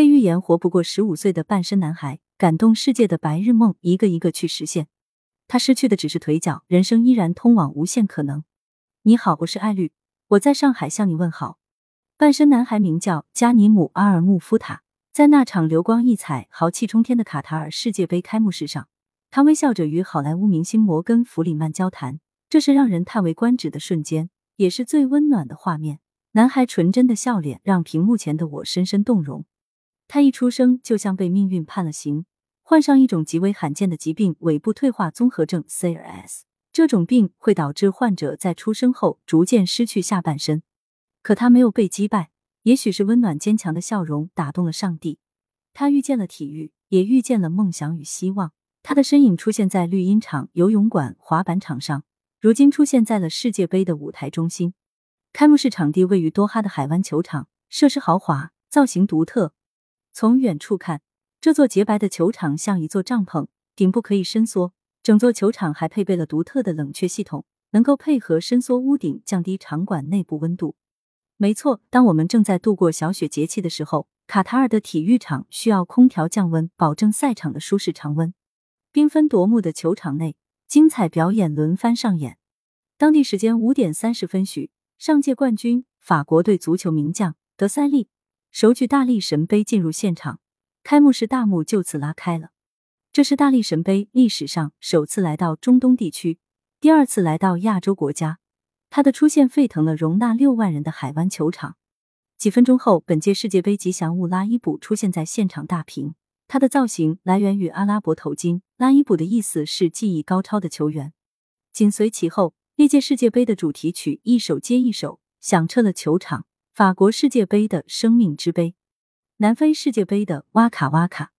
被预言活不过十五岁的半身男孩，感动世界的白日梦一个一个去实现。他失去的只是腿脚，人生依然通往无限可能。你好，我是艾绿，我在上海向你问好。半身男孩名叫加尼姆阿尔穆夫塔，在那场流光溢彩、豪气冲天的卡塔尔世界杯开幕式上，他微笑着与好莱坞明星摩根弗里曼交谈，这是让人叹为观止的瞬间，也是最温暖的画面。男孩纯真的笑脸让屏幕前的我深深动容。他一出生就像被命运判了刑，患上一种极为罕见的疾病——尾部退化综合症 （CRS）。这种病会导致患者在出生后逐渐失去下半身。可他没有被击败，也许是温暖坚强的笑容打动了上帝。他遇见了体育，也遇见了梦想与希望。他的身影出现在绿茵场、游泳馆、滑板场上，如今出现在了世界杯的舞台中心。开幕式场地位于多哈的海湾球场，设施豪华，造型独特。从远处看，这座洁白的球场像一座帐篷，顶部可以伸缩。整座球场还配备了独特的冷却系统，能够配合伸缩屋顶，降低场馆内部温度。没错，当我们正在度过小雪节气的时候，卡塔尔的体育场需要空调降温，保证赛场的舒适常温。缤纷夺目的球场内，精彩表演轮番上演。当地时间五点三十分许，上届冠军法国队足球名将德塞利手举大力神杯进入现场，开幕式大幕就此拉开了。这是大力神杯历史上首次来到中东地区，第二次来到亚洲国家。他的出现沸腾了容纳六万人的海湾球场。几分钟后，本届世界杯吉祥物拉伊卜出现在现场大屏。他的造型来源于阿拉伯头巾，拉伊卜的意思是技艺高超的球员。紧随其后，历届世界杯的主题曲一首接一首响彻了球场。法国世界杯的生命之杯，南非世界杯的哇卡哇卡，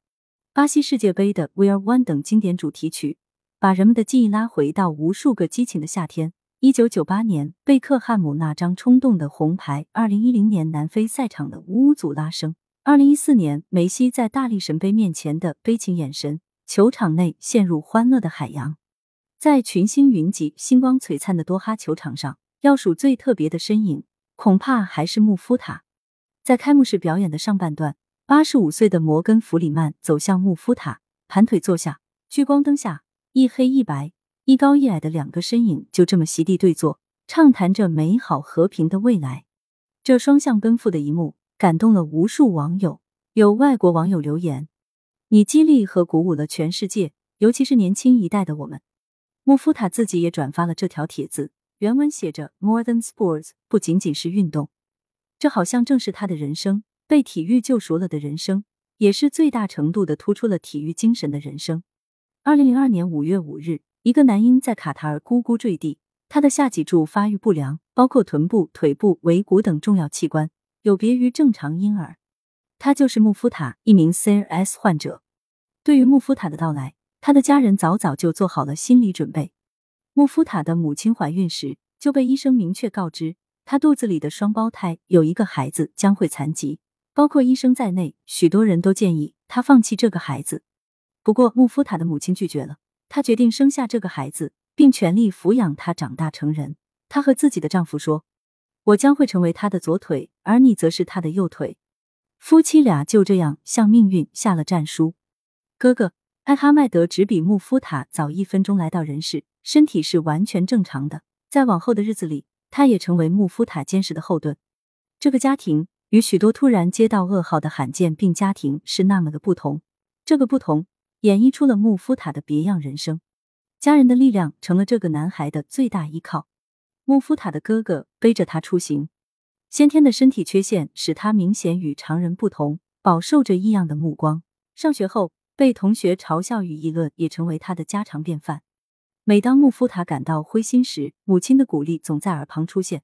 巴西世界杯的 We Are One 等经典主题曲，把人们的记忆拉回到无数个激情的夏天。一九九八年贝克汉姆那张冲动的红牌，二零一零年南非赛场的呜呜组拉升，二零一四年梅西在大力神杯面前的悲情眼神，球场内陷入欢乐的海洋。在群星云集、星光璀璨的多哈球场上，要数最特别的身影，恐怕还是穆夫塔。在开幕式表演的上半段，八十五岁的摩根弗里曼走向穆夫塔，盘腿坐下，聚光灯下一黑一白。一高一矮的两个身影就这么席地对坐，畅谈着美好和平的未来。这双向奔赴的一幕感动了无数网友。有外国网友留言：“你激励和鼓舞了全世界，尤其是年轻一代的我们。”穆夫塔自己也转发了这条帖子，原文写着：“More than sports，不仅仅是运动，这好像正是他的人生，被体育救赎了的人生，也是最大程度的突出了体育精神的人生。”二零零二年五月五日。一个男婴在卡塔尔咕咕坠地，他的下脊柱发育不良，包括臀部、腿部、尾骨等重要器官，有别于正常婴儿。他就是穆夫塔，一名 CRS 患者。对于穆夫塔的到来，他的家人早早就做好了心理准备。穆夫塔的母亲怀孕时就被医生明确告知，她肚子里的双胞胎有一个孩子将会残疾，包括医生在内，许多人都建议她放弃这个孩子。不过，穆夫塔的母亲拒绝了。她决定生下这个孩子，并全力抚养他长大成人。她和自己的丈夫说：“我将会成为他的左腿，而你则是他的右腿。”夫妻俩就这样向命运下了战书。哥哥艾哈迈德只比穆夫塔早一分钟来到人世，身体是完全正常的。在往后的日子里，他也成为穆夫塔坚实的后盾。这个家庭与许多突然接到噩耗的罕见病家庭是那么的不同。这个不同。演绎出了穆夫塔的别样人生，家人的力量成了这个男孩的最大依靠。穆夫塔的哥哥背着他出行，先天的身体缺陷使他明显与常人不同，饱受着异样的目光。上学后被同学嘲笑与议论也成为他的家常便饭。每当穆夫塔感到灰心时，母亲的鼓励总在耳旁出现：“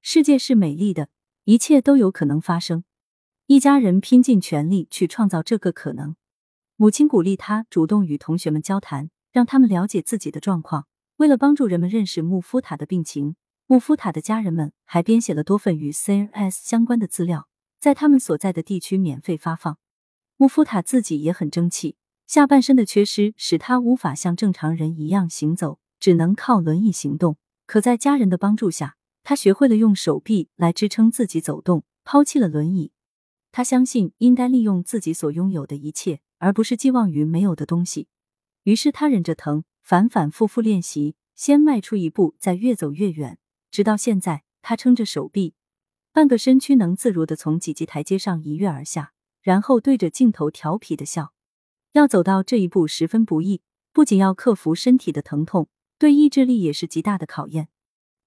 世界是美丽的，一切都有可能发生。”一家人拼尽全力去创造这个可能。母亲鼓励他主动与同学们交谈，让他们了解自己的状况。为了帮助人们认识穆夫塔的病情，穆夫塔的家人们还编写了多份与 CRS 相关的资料，在他们所在的地区免费发放。穆夫塔自己也很争气，下半身的缺失使他无法像正常人一样行走，只能靠轮椅行动。可在家人的帮助下，他学会了用手臂来支撑自己走动，抛弃了轮椅。他相信应该利用自己所拥有的一切，而不是寄望于没有的东西。于是他忍着疼，反反复复练习，先迈出一步，再越走越远，直到现在，他撑着手臂，半个身躯能自如的从几级台阶上一跃而下，然后对着镜头调皮的笑。要走到这一步十分不易，不仅要克服身体的疼痛，对意志力也是极大的考验。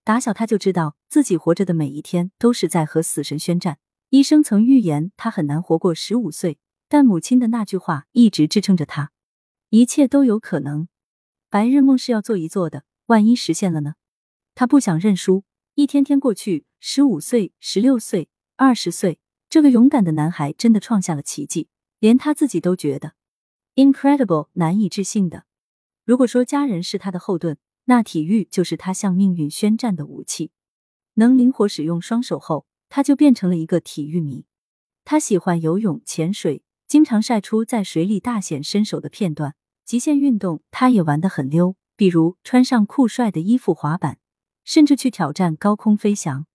打小他就知道自己活着的每一天都是在和死神宣战。医生曾预言他很难活过十五岁，但母亲的那句话一直支撑着他。一切都有可能，白日梦是要做一做的，万一实现了呢？他不想认输。一天天过去，十五岁、十六岁、二十岁，这个勇敢的男孩真的创下了奇迹，连他自己都觉得 incredible，难以置信的。如果说家人是他的后盾，那体育就是他向命运宣战的武器。能灵活使用双手后，他就变成了一个体育迷。他喜欢游泳、潜水，经常晒出在水里大显身手的片段。极限运动，他也玩得很溜，比如穿上酷帅的衣服滑板，甚至去挑战高空飞翔。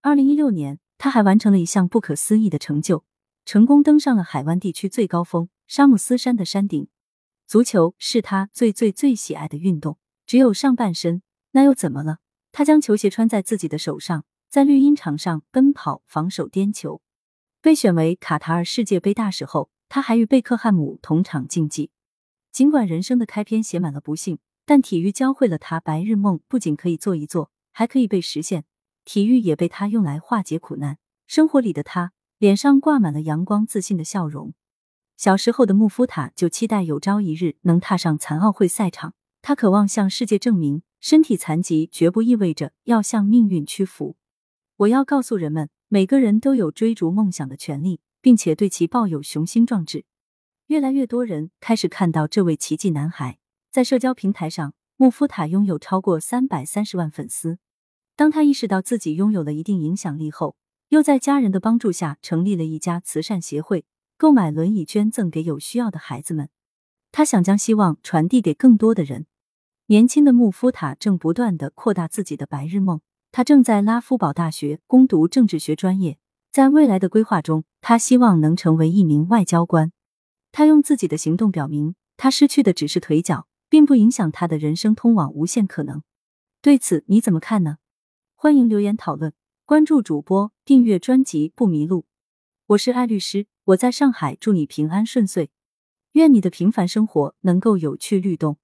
二零一六年，他还完成了一项不可思议的成就，成功登上了海湾地区最高峰沙姆斯山的山顶。足球是他最最最喜爱的运动，只有上半身，那又怎么了？他将球鞋穿在自己的手上，在绿茵场上奔跑、防守、颠球。被选为卡塔尔世界杯大使后，他还与贝克汉姆同场竞技。尽管人生的开篇写满了不幸，但体育教会了他，白日梦不仅可以做一做，还可以被实现。体育也被他用来化解苦难。生活里的他，脸上挂满了阳光、自信的笑容。小时候的穆夫塔就期待有朝一日能踏上残奥会赛场。他渴望向世界证明，身体残疾绝不意味着要向命运屈服。我要告诉人们，每个人都有追逐梦想的权利，并且对其抱有雄心壮志。越来越多人开始看到这位奇迹男孩。在社交平台上，穆夫塔拥有超过三百三十万粉丝。当他意识到自己拥有了一定影响力后，又在家人的帮助下成立了一家慈善协会，购买轮椅捐赠给有需要的孩子们。他想将希望传递给更多的人。年轻的穆夫塔正不断的扩大自己的白日梦。他正在拉夫堡大学攻读政治学专业，在未来的规划中，他希望能成为一名外交官。他用自己的行动表明，他失去的只是腿脚，并不影响他的人生通往无限可能。对此你怎么看呢？欢迎留言讨论，关注主播，订阅专辑不迷路。我是艾律师，我在上海，祝你平安顺遂，愿你的平凡生活能够有趣律动。